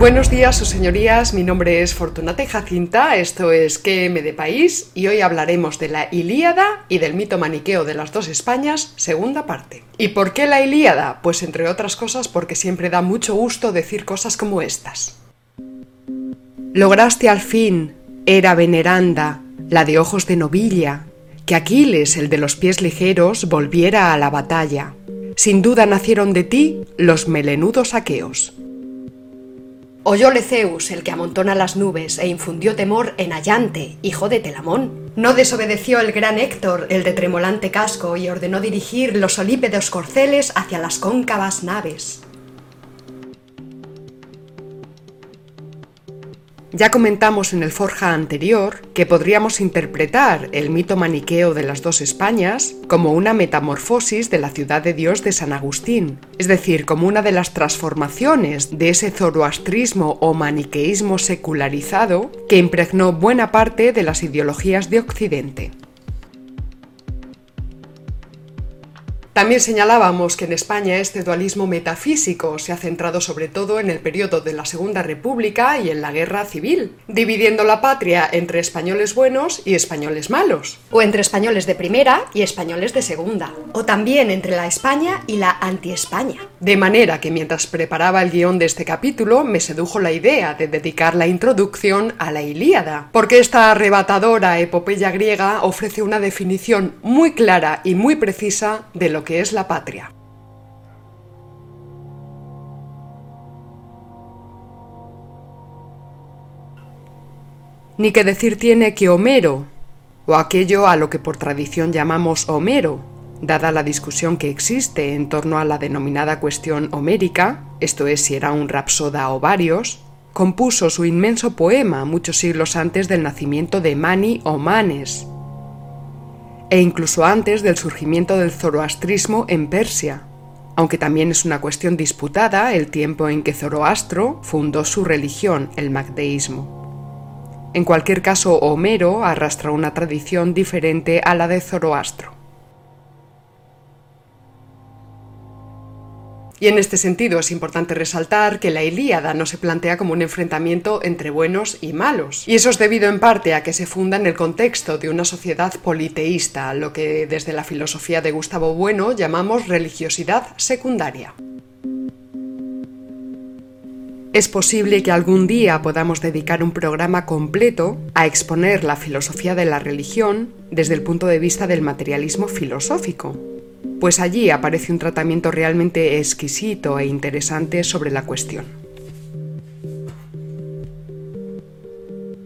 Buenos días, sus señorías. Mi nombre es Fortunata Jacinta. Esto es QM de País y hoy hablaremos de la Ilíada y del mito maniqueo de las dos Españas, segunda parte. ¿Y por qué la Ilíada? Pues entre otras cosas porque siempre da mucho gusto decir cosas como estas. Lograste al fin, era veneranda, la de ojos de novilla, que Aquiles, el de los pies ligeros, volviera a la batalla. Sin duda nacieron de ti los melenudos aqueos. Oyóle Zeus, el que amontona las nubes, e infundió temor en Allante, hijo de Telamón. No desobedeció el gran Héctor, el de tremolante casco, y ordenó dirigir los olípedos corceles hacia las cóncavas naves. Ya comentamos en el Forja anterior que podríamos interpretar el mito maniqueo de las dos Españas como una metamorfosis de la ciudad de Dios de San Agustín, es decir, como una de las transformaciones de ese zoroastrismo o maniqueísmo secularizado que impregnó buena parte de las ideologías de Occidente. También señalábamos que en España este dualismo metafísico se ha centrado sobre todo en el periodo de la Segunda República y en la Guerra Civil, dividiendo la patria entre españoles buenos y españoles malos. O entre españoles de primera y españoles de segunda. O también entre la España y la anti-España. De manera que mientras preparaba el guion de este capítulo me sedujo la idea de dedicar la introducción a la Ilíada, porque esta arrebatadora epopeya griega ofrece una definición muy clara y muy precisa de lo que es la patria. Ni que decir tiene que Homero, o aquello a lo que por tradición llamamos Homero, dada la discusión que existe en torno a la denominada cuestión homérica, esto es si era un rapsoda o varios, compuso su inmenso poema muchos siglos antes del nacimiento de Mani o Manes, e incluso antes del surgimiento del zoroastrismo en Persia, aunque también es una cuestión disputada el tiempo en que Zoroastro fundó su religión, el magdeísmo. En cualquier caso, Homero arrastra una tradición diferente a la de Zoroastro. Y en este sentido es importante resaltar que la Ilíada no se plantea como un enfrentamiento entre buenos y malos. Y eso es debido en parte a que se funda en el contexto de una sociedad politeísta, lo que desde la filosofía de Gustavo Bueno llamamos religiosidad secundaria. Es posible que algún día podamos dedicar un programa completo a exponer la filosofía de la religión desde el punto de vista del materialismo filosófico, pues allí aparece un tratamiento realmente exquisito e interesante sobre la cuestión.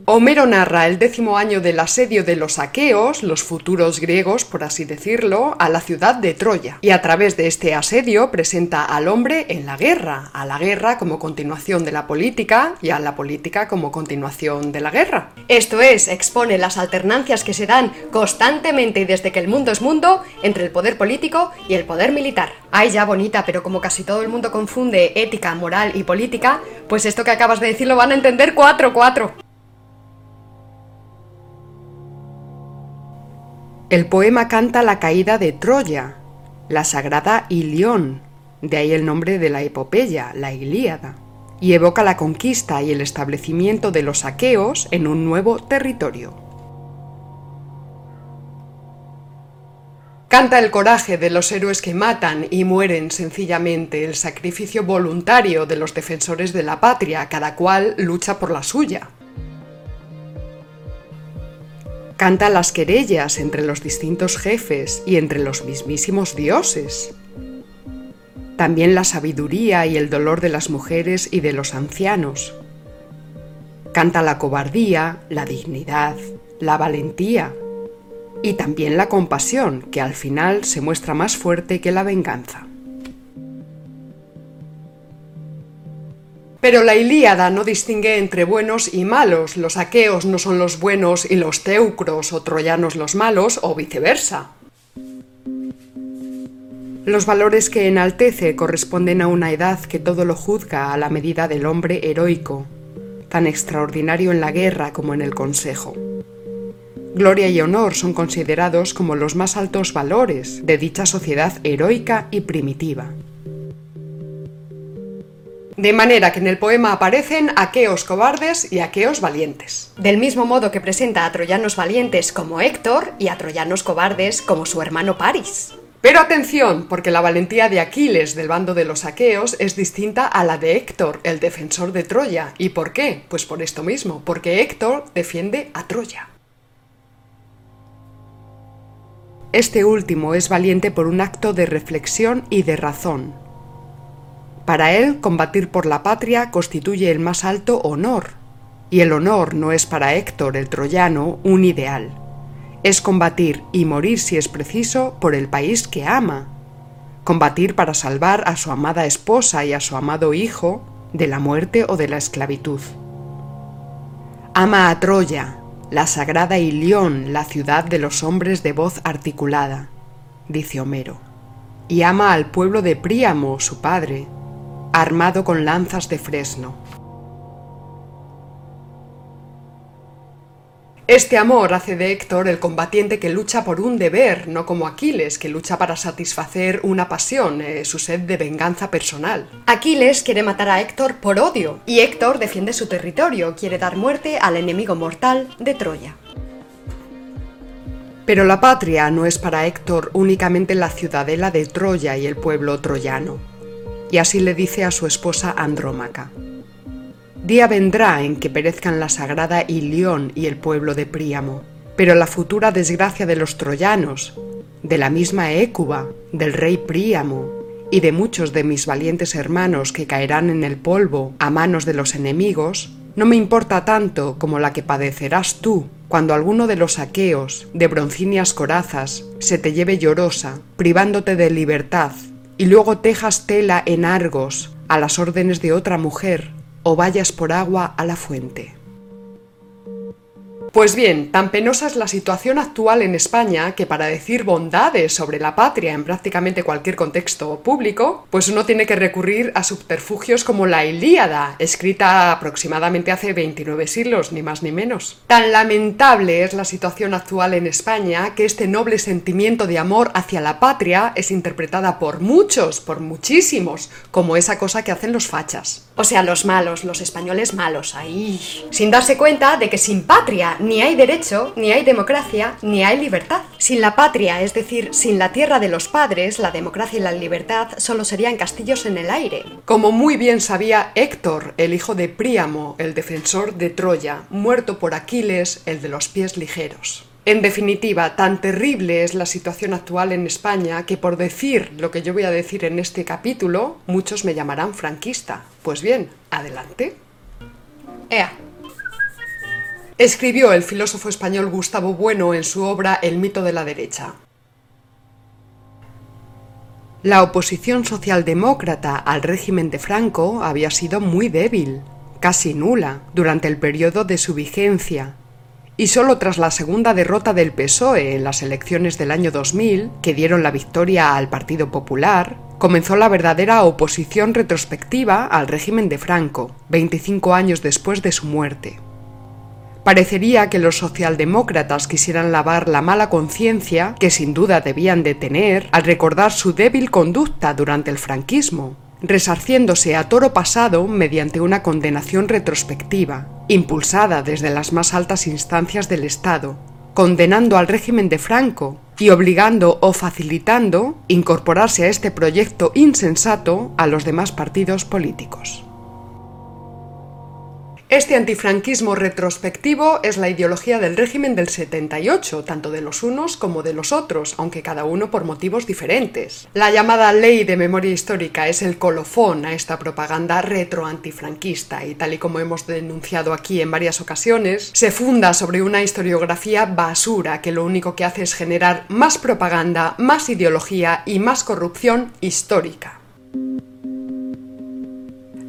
Homero narra el décimo año del asedio de los aqueos, los futuros griegos, por así decirlo, a la ciudad de Troya, y a través de este asedio presenta al hombre en la guerra, a la guerra como continuación de la política y a la política como continuación de la guerra. Esto es, expone las alternancias que se dan constantemente y desde que el mundo es mundo entre el poder político y el poder militar. Ay, ya bonita, pero como casi todo el mundo confunde ética, moral y política, pues esto que acabas de decir lo van a entender cuatro, cuatro. El poema canta la caída de Troya, la sagrada Ilión, de ahí el nombre de la epopeya, la Ilíada, y evoca la conquista y el establecimiento de los aqueos en un nuevo territorio. Canta el coraje de los héroes que matan y mueren sencillamente, el sacrificio voluntario de los defensores de la patria, cada cual lucha por la suya. Canta las querellas entre los distintos jefes y entre los mismísimos dioses. También la sabiduría y el dolor de las mujeres y de los ancianos. Canta la cobardía, la dignidad, la valentía y también la compasión, que al final se muestra más fuerte que la venganza. Pero la Ilíada no distingue entre buenos y malos, los aqueos no son los buenos y los teucros o troyanos los malos, o viceversa. Los valores que enaltece corresponden a una edad que todo lo juzga a la medida del hombre heroico, tan extraordinario en la guerra como en el consejo. Gloria y honor son considerados como los más altos valores de dicha sociedad heroica y primitiva. De manera que en el poema aparecen aqueos cobardes y aqueos valientes. Del mismo modo que presenta a troyanos valientes como Héctor y a troyanos cobardes como su hermano Paris. Pero atención, porque la valentía de Aquiles del bando de los aqueos es distinta a la de Héctor, el defensor de Troya. ¿Y por qué? Pues por esto mismo, porque Héctor defiende a Troya. Este último es valiente por un acto de reflexión y de razón. Para él, combatir por la patria constituye el más alto honor, y el honor no es para Héctor el troyano un ideal. Es combatir y morir si es preciso por el país que ama, combatir para salvar a su amada esposa y a su amado hijo de la muerte o de la esclavitud. Ama a Troya, la sagrada Ilión, la ciudad de los hombres de voz articulada, dice Homero, y ama al pueblo de Príamo, su padre, armado con lanzas de fresno. Este amor hace de Héctor el combatiente que lucha por un deber, no como Aquiles, que lucha para satisfacer una pasión, eh, su sed de venganza personal. Aquiles quiere matar a Héctor por odio, y Héctor defiende su territorio, quiere dar muerte al enemigo mortal de Troya. Pero la patria no es para Héctor únicamente la ciudadela de Troya y el pueblo troyano. Y así le dice a su esposa Andrómaca. Día vendrá en que perezcan la sagrada Ilión y el pueblo de Príamo, pero la futura desgracia de los troyanos, de la misma Écuba, del rey Príamo, y de muchos de mis valientes hermanos que caerán en el polvo a manos de los enemigos, no me importa tanto como la que padecerás tú cuando alguno de los aqueos, de broncíneas corazas, se te lleve llorosa, privándote de libertad, y luego tejas tela en Argos, a las órdenes de otra mujer, o vayas por agua a la fuente. Pues bien, tan penosa es la situación actual en España que para decir bondades sobre la patria en prácticamente cualquier contexto público, pues uno tiene que recurrir a subterfugios como la Ilíada, escrita aproximadamente hace 29 siglos, ni más ni menos. Tan lamentable es la situación actual en España que este noble sentimiento de amor hacia la patria es interpretada por muchos, por muchísimos, como esa cosa que hacen los fachas. O sea, los malos, los españoles malos, ahí. Sin darse cuenta de que sin patria ni hay derecho, ni hay democracia, ni hay libertad. Sin la patria, es decir, sin la tierra de los padres, la democracia y la libertad solo serían castillos en el aire. Como muy bien sabía Héctor, el hijo de Príamo, el defensor de Troya, muerto por Aquiles, el de los pies ligeros. En definitiva, tan terrible es la situación actual en España que por decir lo que yo voy a decir en este capítulo, muchos me llamarán franquista. Pues bien, adelante. Ea. Escribió el filósofo español Gustavo Bueno en su obra El mito de la derecha. La oposición socialdemócrata al régimen de Franco había sido muy débil, casi nula, durante el periodo de su vigencia, y solo tras la segunda derrota del PSOE en las elecciones del año 2000, que dieron la victoria al Partido Popular, comenzó la verdadera oposición retrospectiva al régimen de Franco, 25 años después de su muerte. Parecería que los socialdemócratas quisieran lavar la mala conciencia que sin duda debían de tener al recordar su débil conducta durante el franquismo, resarciéndose a toro pasado mediante una condenación retrospectiva, impulsada desde las más altas instancias del Estado, condenando al régimen de Franco y obligando o facilitando incorporarse a este proyecto insensato a los demás partidos políticos. Este antifranquismo retrospectivo es la ideología del régimen del 78, tanto de los unos como de los otros, aunque cada uno por motivos diferentes. La llamada ley de memoria histórica es el colofón a esta propaganda retroantifranquista y tal y como hemos denunciado aquí en varias ocasiones, se funda sobre una historiografía basura que lo único que hace es generar más propaganda, más ideología y más corrupción histórica.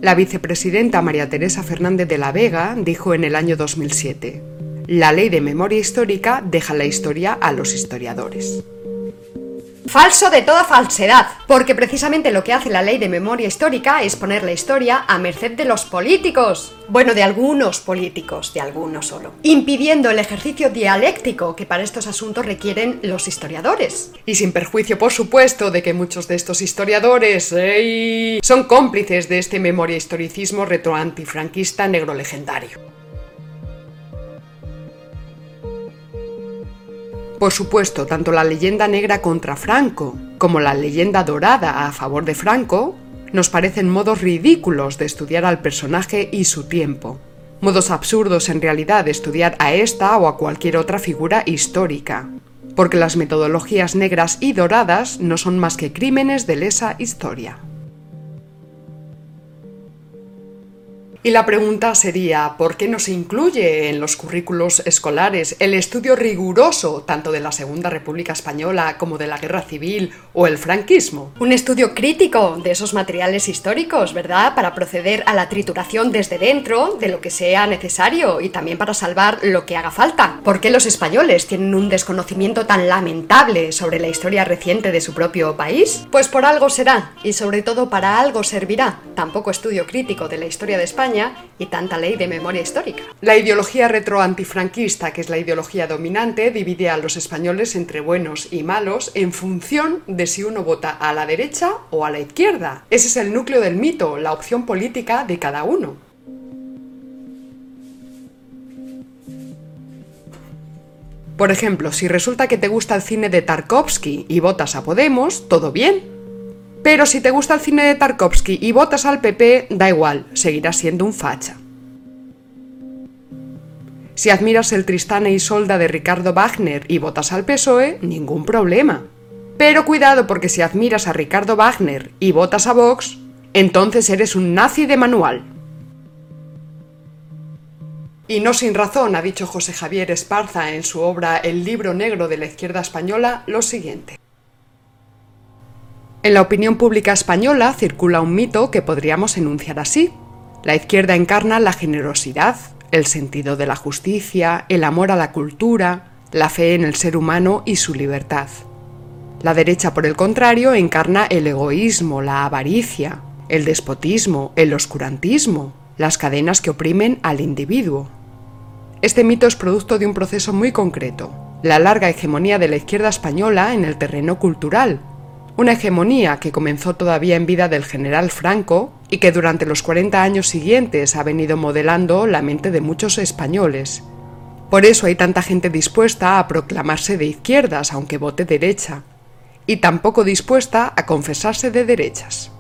La vicepresidenta María Teresa Fernández de la Vega dijo en el año 2007, La ley de memoria histórica deja la historia a los historiadores. Falso de toda falsedad, porque precisamente lo que hace la ley de memoria histórica es poner la historia a merced de los políticos. Bueno, de algunos políticos, de algunos solo. Impidiendo el ejercicio dialéctico que para estos asuntos requieren los historiadores. Y sin perjuicio, por supuesto, de que muchos de estos historiadores son cómplices de este memoria historicismo retroantifranquista negro legendario. Por supuesto, tanto la leyenda negra contra Franco como la leyenda dorada a favor de Franco nos parecen modos ridículos de estudiar al personaje y su tiempo. Modos absurdos en realidad de estudiar a esta o a cualquier otra figura histórica. Porque las metodologías negras y doradas no son más que crímenes de lesa historia. Y la pregunta sería, ¿por qué no se incluye en los currículos escolares el estudio riguroso tanto de la Segunda República Española como de la Guerra Civil o el franquismo? Un estudio crítico de esos materiales históricos, ¿verdad? Para proceder a la trituración desde dentro de lo que sea necesario y también para salvar lo que haga falta. ¿Por qué los españoles tienen un desconocimiento tan lamentable sobre la historia reciente de su propio país? Pues por algo será y sobre todo para algo servirá. Tampoco estudio crítico de la historia de Y tanta ley de memoria histórica. La ideología retroantifranquista, que es la ideología dominante, divide a los españoles entre buenos y malos en función de si uno vota a la derecha o a la izquierda. Ese es el núcleo del mito, la opción política de cada uno. Por ejemplo, si resulta que te gusta el cine de Tarkovsky y votas a Podemos, todo bien, pero si te gusta el cine de Tarkovsky y votas al PP, da igual, seguirás siendo un facha. Si admiras el Tristán e Isolda de Ricardo Wagner y votas al PSOE, ningún problema. Pero cuidado porque si admiras a Ricardo Wagner y votas a Vox, entonces eres un nazi de manual. Y no sin razón ha dicho José Javier Esparza en su obra El libro negro de la izquierda española lo siguiente. En la opinión pública española circula un mito que podríamos enunciar así. La izquierda encarna la generosidad, el sentido de la justicia, el amor a la cultura, la fe en el ser humano y su libertad. La derecha, por el contrario, encarna el egoísmo, la avaricia, el despotismo, el oscurantismo, las cadenas que oprimen al individuo. Este mito es producto de un proceso muy concreto, la larga hegemonía de la izquierda española en el terreno cultural, una hegemonía que comenzó todavía en vida del general Franco y que durante los 40 años siguientes ha venido modelando la mente de muchos españoles. Por eso hay tanta gente dispuesta a proclamarse de izquierdas aunque vote derecha, y tampoco dispuesta a confesarse de derechas.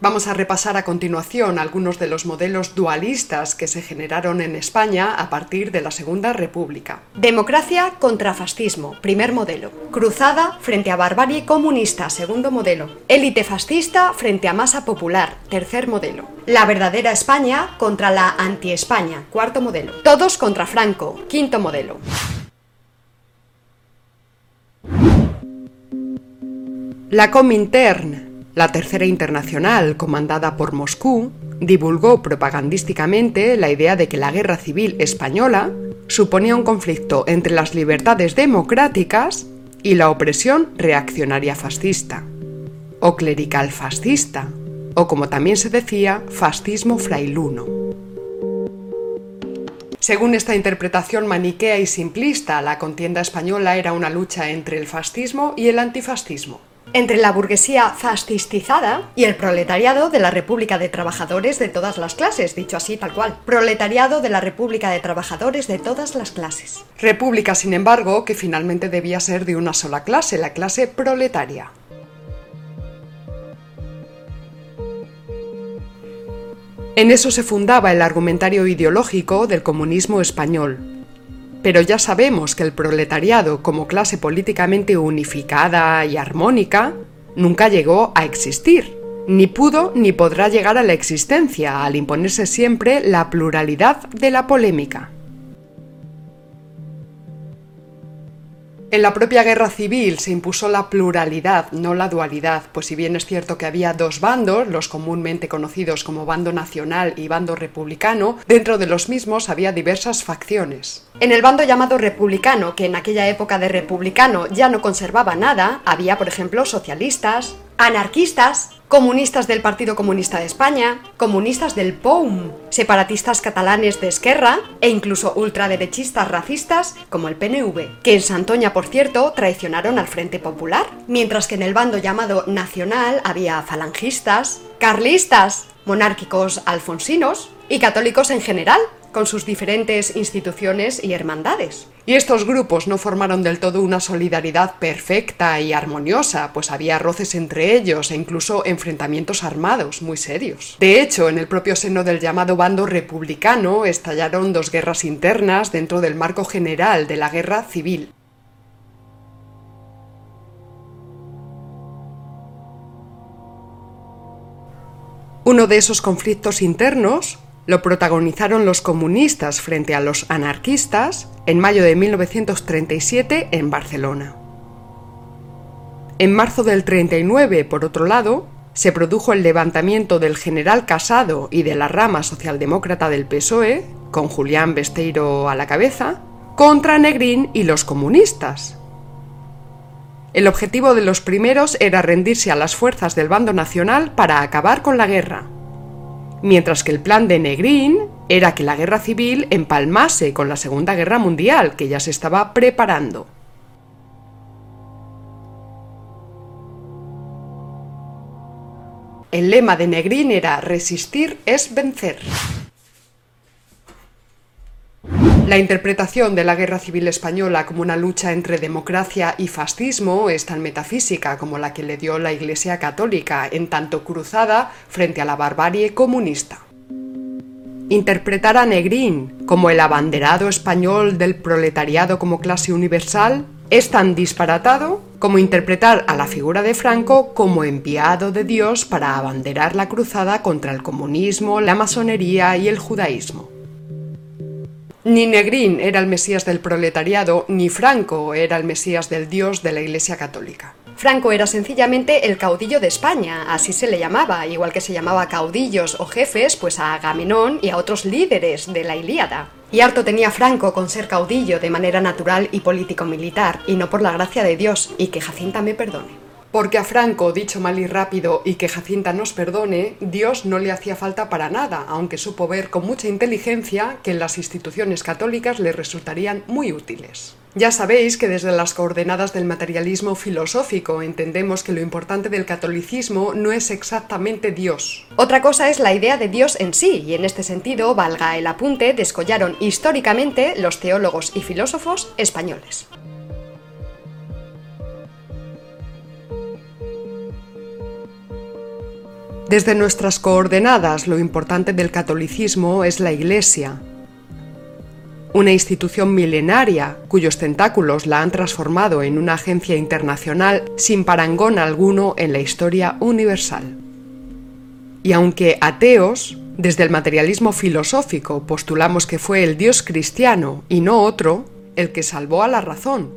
Vamos a repasar a continuación algunos de los modelos dualistas que se generaron en España a partir de la Segunda República. Democracia contra fascismo, primer modelo. Cruzada frente a barbarie comunista, segundo modelo. Élite fascista frente a masa popular, tercer modelo. La verdadera España contra la anti-España, cuarto modelo. Todos contra Franco, quinto modelo. La Comintern la Tercera Internacional, comandada por Moscú, divulgó propagandísticamente la idea de que la guerra civil española suponía un conflicto entre las libertades democráticas y la opresión reaccionaria fascista, o clerical fascista, o como también se decía, fascismo frailuno. Según esta interpretación maniquea y simplista, la contienda española era una lucha entre el fascismo y el antifascismo entre la burguesía fascistizada y el proletariado de la República de Trabajadores de todas las clases, dicho así tal cual. Proletariado de la República de Trabajadores de todas las clases. República, sin embargo, que finalmente debía ser de una sola clase, la clase proletaria. En eso se fundaba el argumentario ideológico del comunismo español, pero ya sabemos que el proletariado como clase políticamente unificada y armónica nunca llegó a existir, ni pudo ni podrá llegar a la existencia al imponerse siempre la pluralidad de la polémica. En la propia guerra civil se impuso la pluralidad, no la dualidad, pues si bien es cierto que había dos bandos, los comúnmente conocidos como bando nacional y bando republicano, dentro de los mismos había diversas facciones. En el bando llamado republicano, que en aquella época de republicano ya no conservaba nada, había por ejemplo socialistas, anarquistas, comunistas del Partido Comunista de España, comunistas del POUM, separatistas catalanes de Esquerra e incluso ultraderechistas racistas como el PNV, que en Santoña, por cierto, traicionaron al Frente Popular, mientras que en el bando llamado Nacional había falangistas, carlistas, monárquicos alfonsinos y católicos en general, con sus diferentes instituciones y hermandades. Y estos grupos no formaron del todo una solidaridad perfecta y armoniosa, pues había roces entre ellos e incluso enfrentamientos armados muy serios. De hecho, en el propio seno del llamado bando republicano estallaron dos guerras internas dentro del marco general de la guerra civil. Uno de esos conflictos internos lo protagonizaron los comunistas frente a los anarquistas en mayo de 1937 en Barcelona. En marzo del 39, por otro lado, se produjo el levantamiento del general Casado y de la rama socialdemócrata del PSOE, con Julián Besteiro a la cabeza, contra Negrín y los comunistas. El objetivo de los primeros era rendirse a las fuerzas del bando nacional para acabar con la guerra mientras que el plan de Negrín era que la guerra civil empalmase con la Segunda Guerra Mundial, que ya se estaba preparando. El lema de Negrín era resistir es vencer. La interpretación de la Guerra Civil Española como una lucha entre democracia y fascismo es tan metafísica como la que le dio la Iglesia Católica, en tanto cruzada frente a la barbarie comunista. Interpretar a Negrín como el abanderado español del proletariado como clase universal es tan disparatado como interpretar a la figura de Franco como enviado de Dios para abanderar la cruzada contra el comunismo, la masonería y el judaísmo. Ni Negrín era el Mesías del proletariado, ni Franco era el Mesías del Dios de la Iglesia Católica. Franco era sencillamente el caudillo de España, así se le llamaba, igual que se llamaba caudillos o jefes, pues a Agamenón y a otros líderes de la Ilíada. Y harto tenía Franco con ser caudillo de manera natural y político-militar, y no por la gracia de Dios, y que Jacinta me perdone. Porque a Franco, dicho mal y rápido, y que Jacinta nos perdone, Dios no le hacía falta para nada, aunque supo ver con mucha inteligencia que en las instituciones católicas le resultarían muy útiles. Ya sabéis que desde las coordenadas del materialismo filosófico entendemos que lo importante del catolicismo no es exactamente Dios. Otra cosa es la idea de Dios en sí, y en este sentido, valga el apunte, descollaron históricamente los teólogos y filósofos españoles. Desde nuestras coordenadas, lo importante del catolicismo es la Iglesia, una institución milenaria cuyos tentáculos la han transformado en una agencia internacional sin parangón alguno en la historia universal. Y aunque ateos, desde el materialismo filosófico postulamos que fue el Dios cristiano y no otro el que salvó a la razón,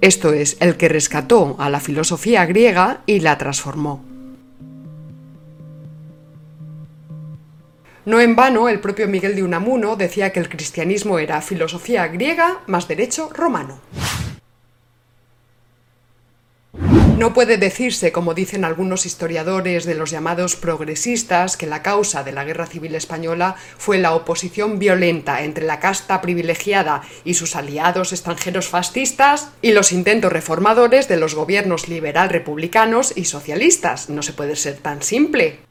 esto es, el que rescató a la filosofía griega y la transformó. No en vano, el propio Miguel de Unamuno decía que el cristianismo era filosofía griega más derecho romano. No puede decirse, como dicen algunos historiadores de los llamados progresistas, que la causa de la Guerra Civil Española fue la oposición violenta entre la casta privilegiada y sus aliados extranjeros fascistas y los intentos reformadores de los gobiernos liberal republicanos y socialistas. No se puede ser tan simple.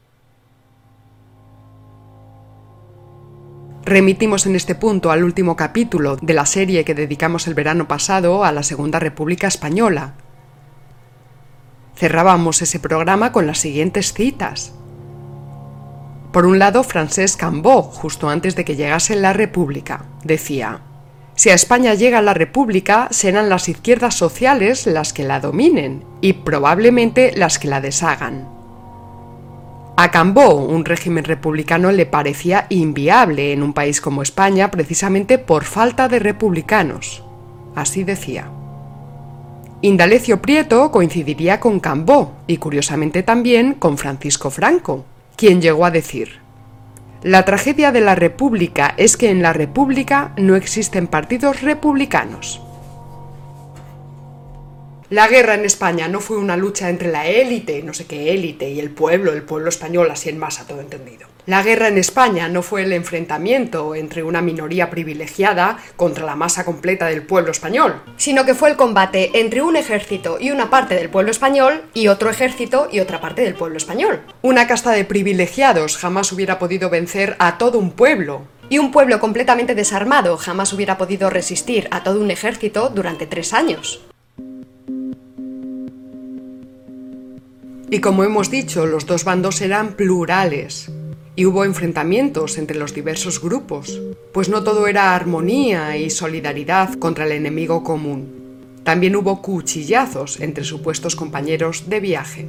Remitimos en este punto al último capítulo de la serie que dedicamos el verano pasado a la Segunda República Española. Cerrábamos ese programa con las siguientes citas. Por un lado, Francesc Cambó, justo antes de que llegase la República, decía, Si a España llega la República, serán las izquierdas sociales las que la dominen y probablemente las que la deshagan. A Cambó, un régimen republicano le parecía inviable en un país como España precisamente por falta de republicanos. Así decía. Indalecio Prieto coincidiría con Cambó y curiosamente también con Francisco Franco, quien llegó a decir, la tragedia de la República es que en la República no existen partidos republicanos. La guerra en España no fue una lucha entre la élite, no sé qué élite, y el pueblo, el pueblo español, así en masa, todo entendido. La guerra en España no fue el enfrentamiento entre una minoría privilegiada contra la masa completa del pueblo español, sino que fue el combate entre un ejército y una parte del pueblo español y otro ejército y otra parte del pueblo español. Una casta de privilegiados jamás hubiera podido vencer a todo un pueblo, y un pueblo completamente desarmado jamás hubiera podido resistir a todo un ejército durante tres años. Y como hemos dicho, los dos bandos eran plurales y hubo enfrentamientos entre los diversos grupos, pues no todo era armonía y solidaridad contra el enemigo común. También hubo cuchillazos entre supuestos compañeros de viaje.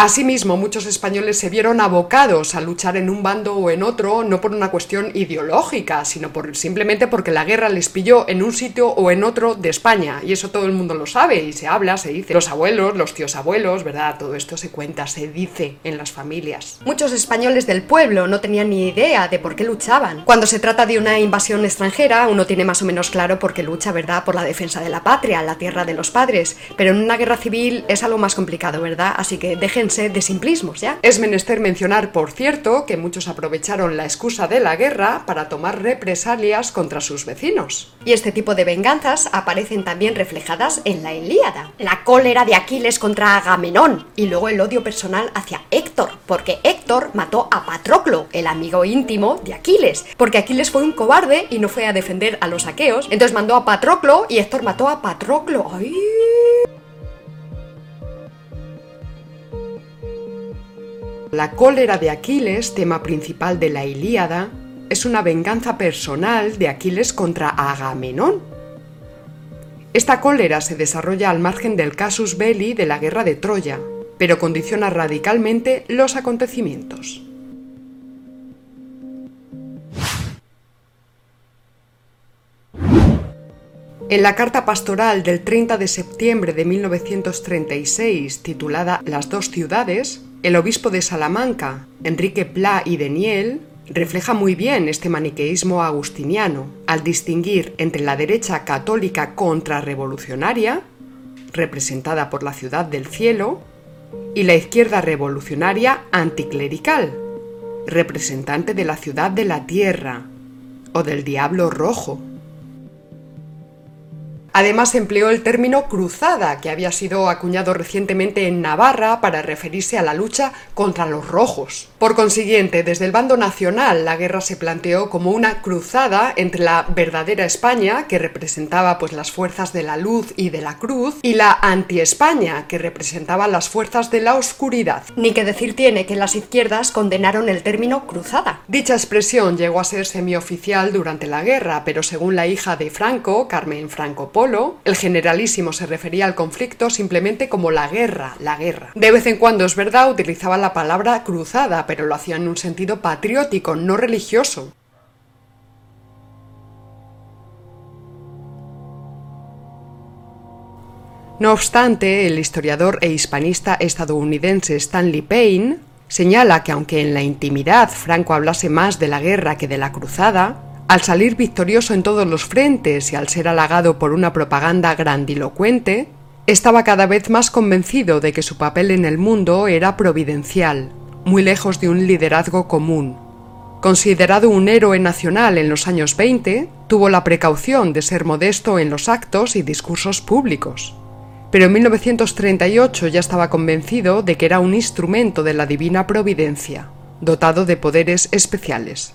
Asimismo, muchos españoles se vieron abocados a luchar en un bando o en otro, no por una cuestión ideológica, sino por, simplemente porque la guerra les pilló en un sitio o en otro de España. Y eso todo el mundo lo sabe y se habla, se dice. Los abuelos, los tíos abuelos, ¿verdad? Todo esto se cuenta, se dice en las familias. Muchos españoles del pueblo no tenían ni idea de por qué luchaban. Cuando se trata de una invasión extranjera, uno tiene más o menos claro por qué lucha, ¿verdad? Por la defensa de la patria, la tierra de los padres. Pero en una guerra civil es algo más complicado, ¿verdad? Así que dejen de simplismos, ¿ya? Es menester mencionar, por cierto, que muchos aprovecharon la excusa de la guerra para tomar represalias contra sus vecinos. Y este tipo de venganzas aparecen también reflejadas en la Ilíada. La cólera de Aquiles contra Agamenón y luego el odio personal hacia Héctor, porque Héctor mató a Patroclo, el amigo íntimo de Aquiles, porque Aquiles fue un cobarde y no fue a defender a los aqueos, entonces mandó a Patroclo y Héctor mató a Patroclo. ¡Ay! La cólera de Aquiles, tema principal de la Ilíada, es una venganza personal de Aquiles contra Agamenón. Esta cólera se desarrolla al margen del casus belli de la guerra de Troya, pero condiciona radicalmente los acontecimientos. En la carta pastoral del 30 de septiembre de 1936, titulada Las dos ciudades, el obispo de Salamanca, Enrique Pla y Deniel, refleja muy bien este maniqueísmo agustiniano al distinguir entre la derecha católica contrarrevolucionaria, representada por la ciudad del cielo, y la izquierda revolucionaria anticlerical, representante de la ciudad de la tierra o del diablo rojo. Además empleó el término cruzada, que había sido acuñado recientemente en Navarra para referirse a la lucha contra los rojos. Por consiguiente, desde el bando nacional la guerra se planteó como una cruzada entre la verdadera España, que representaba pues las fuerzas de la luz y de la cruz, y la anti-España, que representaba las fuerzas de la oscuridad. Ni que decir tiene que las izquierdas condenaron el término cruzada. Dicha expresión llegó a ser semioficial durante la guerra, pero según la hija de Franco, Carmen Franco Polo, el generalísimo se refería al conflicto simplemente como la guerra, la guerra. De vez en cuando, es verdad, utilizaba la palabra cruzada, pero lo hacía en un sentido patriótico, no religioso. No obstante, el historiador e hispanista estadounidense Stanley Payne señala que aunque en la intimidad Franco hablase más de la guerra que de la cruzada, al salir victorioso en todos los frentes y al ser halagado por una propaganda grandilocuente, estaba cada vez más convencido de que su papel en el mundo era providencial, muy lejos de un liderazgo común. Considerado un héroe nacional en los años 20, tuvo la precaución de ser modesto en los actos y discursos públicos. Pero en 1938 ya estaba convencido de que era un instrumento de la divina providencia, dotado de poderes especiales.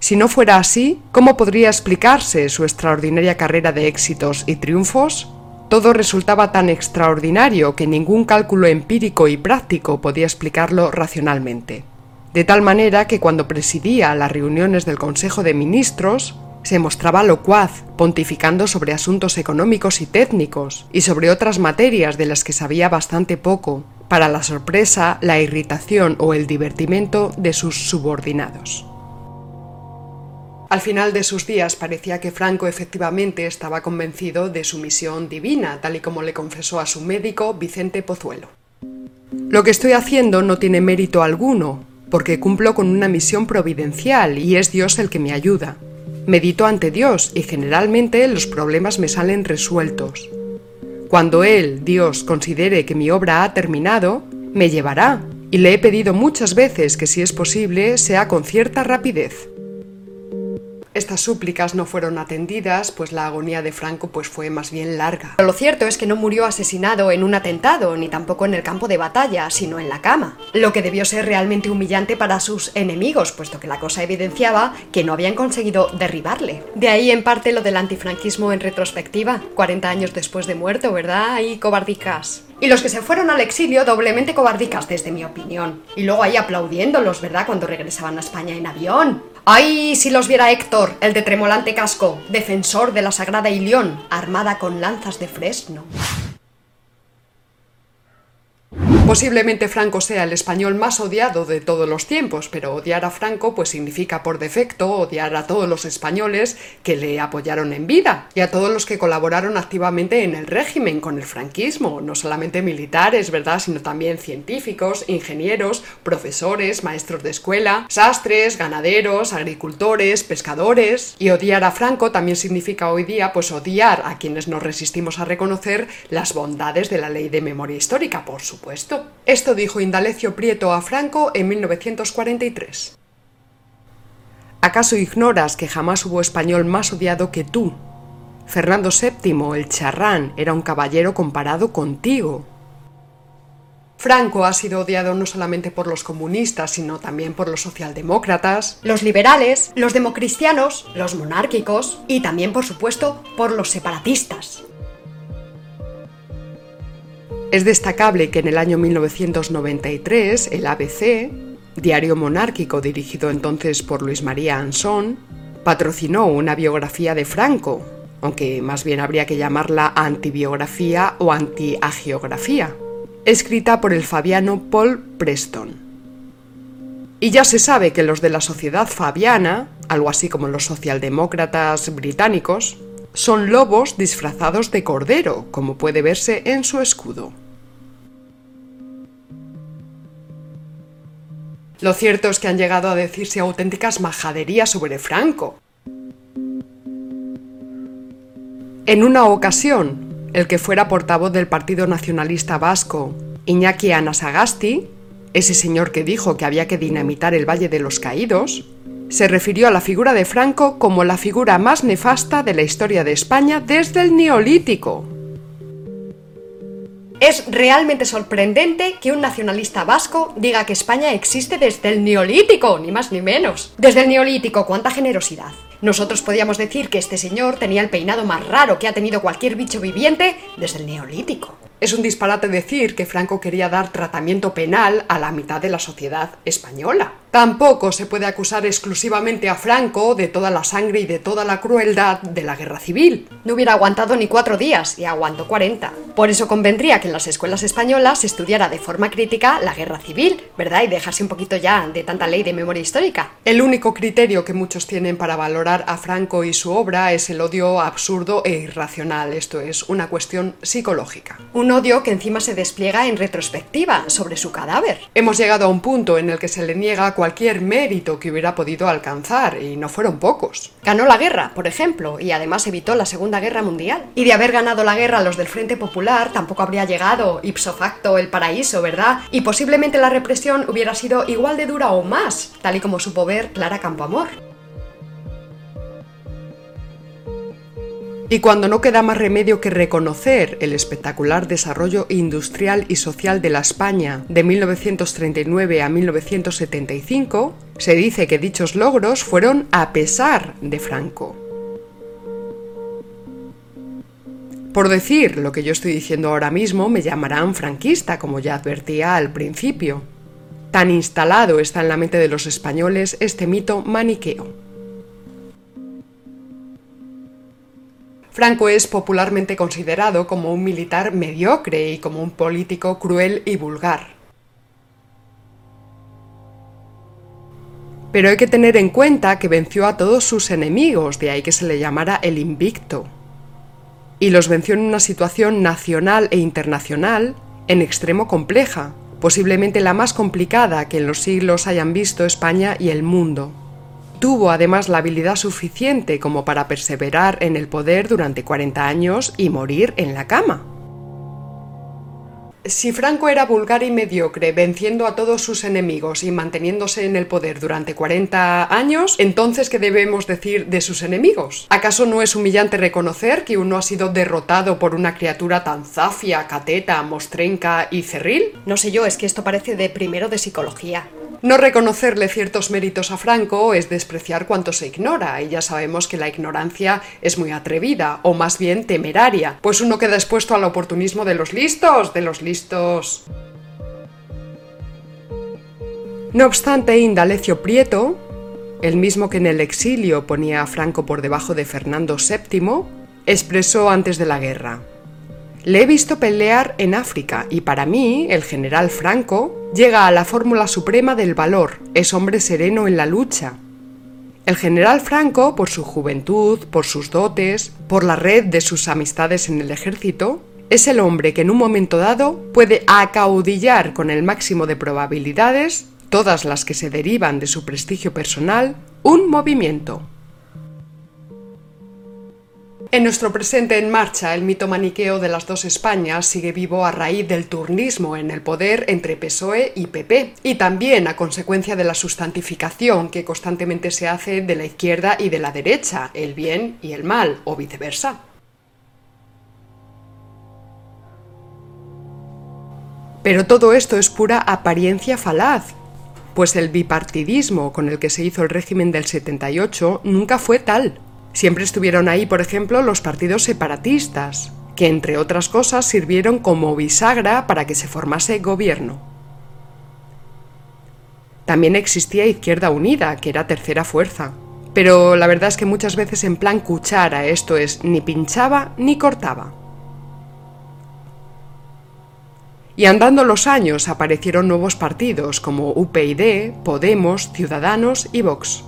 Si no fuera así, ¿cómo podría explicarse su extraordinaria carrera de éxitos y triunfos? Todo resultaba tan extraordinario que ningún cálculo empírico y práctico podía explicarlo racionalmente. De tal manera que cuando presidía las reuniones del Consejo de Ministros, se mostraba locuaz, pontificando sobre asuntos económicos y técnicos, y sobre otras materias de las que sabía bastante poco, para la sorpresa, la irritación o el divertimento de sus subordinados. Al final de sus días parecía que Franco efectivamente estaba convencido de su misión divina, tal y como le confesó a su médico Vicente Pozuelo. Lo que estoy haciendo no tiene mérito alguno, porque cumplo con una misión providencial y es Dios el que me ayuda. Medito ante Dios y generalmente los problemas me salen resueltos. Cuando Él, Dios, considere que mi obra ha terminado, me llevará, y le he pedido muchas veces que si es posible sea con cierta rapidez. Estas súplicas no fueron atendidas, pues la agonía de Franco pues fue más bien larga. Lo cierto es que no murió asesinado en un atentado, ni tampoco en el campo de batalla, sino en la cama. Lo que debió ser realmente humillante para sus enemigos, puesto que la cosa evidenciaba que no habían conseguido derribarle. De ahí en parte lo del antifranquismo en retrospectiva, 40 años después de muerto, ¿verdad? Y cobardicas. Y los que se fueron al exilio doblemente cobardicas, desde mi opinión. Y luego ahí aplaudiéndolos, ¿verdad? Cuando regresaban a España en avión. ¡Ay, si los viera Héctor, el de tremolante casco, defensor de la Sagrada Ilión, armada con lanzas de fresno! Posiblemente Franco sea el español más odiado de todos los tiempos, pero odiar a Franco pues significa por defecto odiar a todos los españoles que le apoyaron en vida y a todos los que colaboraron activamente en el régimen con el franquismo, no solamente militares, ¿verdad?, sino también científicos, ingenieros, profesores, maestros de escuela, sastres, ganaderos, agricultores, pescadores. Y odiar a Franco también significa hoy día pues odiar a quienes nos resistimos a reconocer las bondades de la ley de memoria histórica, por supuesto. Esto dijo Indalecio Prieto a Franco en 1943. ¿Acaso ignoras que jamás hubo español más odiado que tú? Fernando VII, el charrán, era un caballero comparado contigo. Franco ha sido odiado no solamente por los comunistas, sino también por los socialdemócratas, los liberales, los democristianos, los monárquicos y también, por supuesto, por los separatistas. Es destacable que en el año 1993 el ABC, diario monárquico dirigido entonces por Luis María Ansón, patrocinó una biografía de Franco, aunque más bien habría que llamarla antibiografía o antiagiografía, escrita por el fabiano Paul Preston. Y ya se sabe que los de la sociedad fabiana, algo así como los socialdemócratas británicos, son lobos disfrazados de cordero, como puede verse en su escudo. Lo cierto es que han llegado a decirse auténticas majaderías sobre Franco. En una ocasión, el que fuera portavoz del Partido Nacionalista Vasco, Iñaki Anasagasti, ese señor que dijo que había que dinamitar el Valle de los Caídos, se refirió a la figura de Franco como la figura más nefasta de la historia de España desde el Neolítico. Es realmente sorprendente que un nacionalista vasco diga que España existe desde el Neolítico, ni más ni menos. Desde el Neolítico, cuánta generosidad. Nosotros podíamos decir que este señor tenía el peinado más raro que ha tenido cualquier bicho viviente desde el Neolítico. Es un disparate decir que Franco quería dar tratamiento penal a la mitad de la sociedad española. Tampoco se puede acusar exclusivamente a Franco de toda la sangre y de toda la crueldad de la guerra civil. No hubiera aguantado ni cuatro días y aguantó 40. Por eso convendría que en las escuelas españolas se estudiara de forma crítica la guerra civil, ¿verdad? Y dejarse un poquito ya de tanta ley de memoria histórica. El único criterio que muchos tienen para valorar a Franco y su obra es el odio absurdo e irracional, esto es, una cuestión psicológica. Un odio que encima se despliega en retrospectiva sobre su cadáver. Hemos llegado a un punto en el que se le niega cualquier mérito que hubiera podido alcanzar, y no fueron pocos. Ganó la guerra, por ejemplo, y además evitó la Segunda Guerra Mundial. Y de haber ganado la guerra los del Frente Popular, tampoco habría llegado ipso facto el paraíso, ¿verdad? Y posiblemente la represión hubiera sido igual de dura o más, tal y como supo ver Clara Campoamor. Y cuando no queda más remedio que reconocer el espectacular desarrollo industrial y social de la España de 1939 a 1975, se dice que dichos logros fueron a pesar de Franco. Por decir lo que yo estoy diciendo ahora mismo, me llamarán franquista, como ya advertía al principio. Tan instalado está en la mente de los españoles este mito maniqueo. Franco es popularmente considerado como un militar mediocre y como un político cruel y vulgar. Pero hay que tener en cuenta que venció a todos sus enemigos, de ahí que se le llamara el invicto. Y los venció en una situación nacional e internacional en extremo compleja, posiblemente la más complicada que en los siglos hayan visto España y el mundo. Tuvo además la habilidad suficiente como para perseverar en el poder durante 40 años y morir en la cama. Si Franco era vulgar y mediocre, venciendo a todos sus enemigos y manteniéndose en el poder durante 40 años, entonces ¿qué debemos decir de sus enemigos? ¿Acaso no es humillante reconocer que uno ha sido derrotado por una criatura tan zafia, cateta, mostrenca y cerril? No sé yo, es que esto parece de primero de psicología. No reconocerle ciertos méritos a Franco es despreciar cuanto se ignora, y ya sabemos que la ignorancia es muy atrevida, o más bien temeraria, pues uno queda expuesto al oportunismo de los listos, de los listos. No obstante, Indalecio Prieto, el mismo que en el exilio ponía a Franco por debajo de Fernando VII, expresó antes de la guerra. Le he visto pelear en África y para mí, el general Franco llega a la fórmula suprema del valor, es hombre sereno en la lucha. El general Franco, por su juventud, por sus dotes, por la red de sus amistades en el ejército, es el hombre que en un momento dado puede acaudillar con el máximo de probabilidades, todas las que se derivan de su prestigio personal, un movimiento. En nuestro presente en marcha, el mito maniqueo de las dos Españas sigue vivo a raíz del turnismo en el poder entre PSOE y PP, y también a consecuencia de la sustantificación que constantemente se hace de la izquierda y de la derecha, el bien y el mal, o viceversa. Pero todo esto es pura apariencia falaz, pues el bipartidismo con el que se hizo el régimen del 78 nunca fue tal. Siempre estuvieron ahí, por ejemplo, los partidos separatistas, que entre otras cosas sirvieron como bisagra para que se formase gobierno. También existía Izquierda Unida, que era tercera fuerza. Pero la verdad es que muchas veces en plan cuchara, esto es, ni pinchaba ni cortaba. Y andando los años aparecieron nuevos partidos como UPyD, Podemos, Ciudadanos y Vox.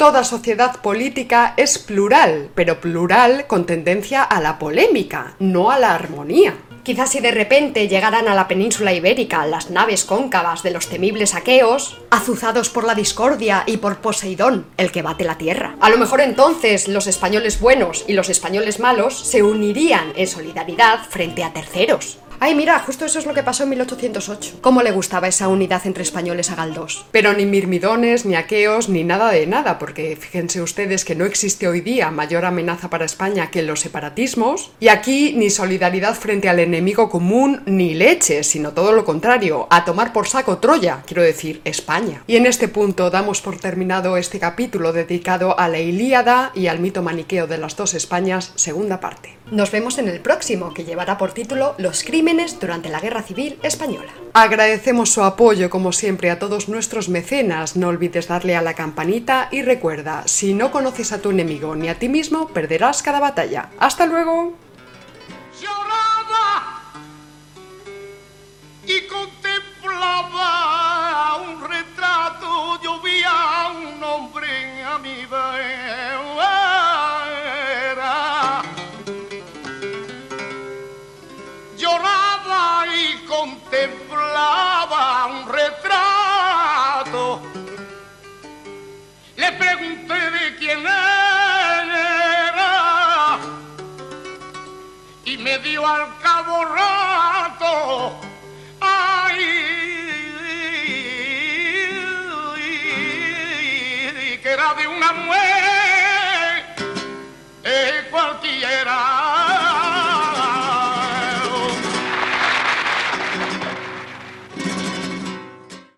Toda sociedad política es plural, pero plural con tendencia a la polémica, no a la armonía. Quizás si de repente llegaran a la península ibérica las naves cóncavas de los temibles aqueos, azuzados por la discordia y por Poseidón, el que bate la tierra. A lo mejor entonces los españoles buenos y los españoles malos se unirían en solidaridad frente a terceros. Ay, mira, justo eso es lo que pasó en 1808. ¿Cómo le gustaba esa unidad entre españoles a Galdós? Pero ni mirmidones, ni aqueos, ni nada de nada, porque fíjense ustedes que no existe hoy día mayor amenaza para España que los separatismos, y aquí ni solidaridad frente al enemigo común, ni leche, sino todo lo contrario, a tomar por saco Troya, quiero decir, España. Y en este punto damos por terminado este capítulo dedicado a la Ilíada y al mito maniqueo de las dos Españas, segunda parte. Nos vemos en el próximo, que llevará por título Los crímenes durante la Guerra Civil Española. Agradecemos su apoyo, como siempre, a todos nuestros mecenas. No olvides darle a la campanita y recuerda, si no conoces a tu enemigo ni a ti mismo, perderás cada batalla. ¡Hasta luego! y me dio al cabo rato. Ay, que era de una mujer eh, cualquiera.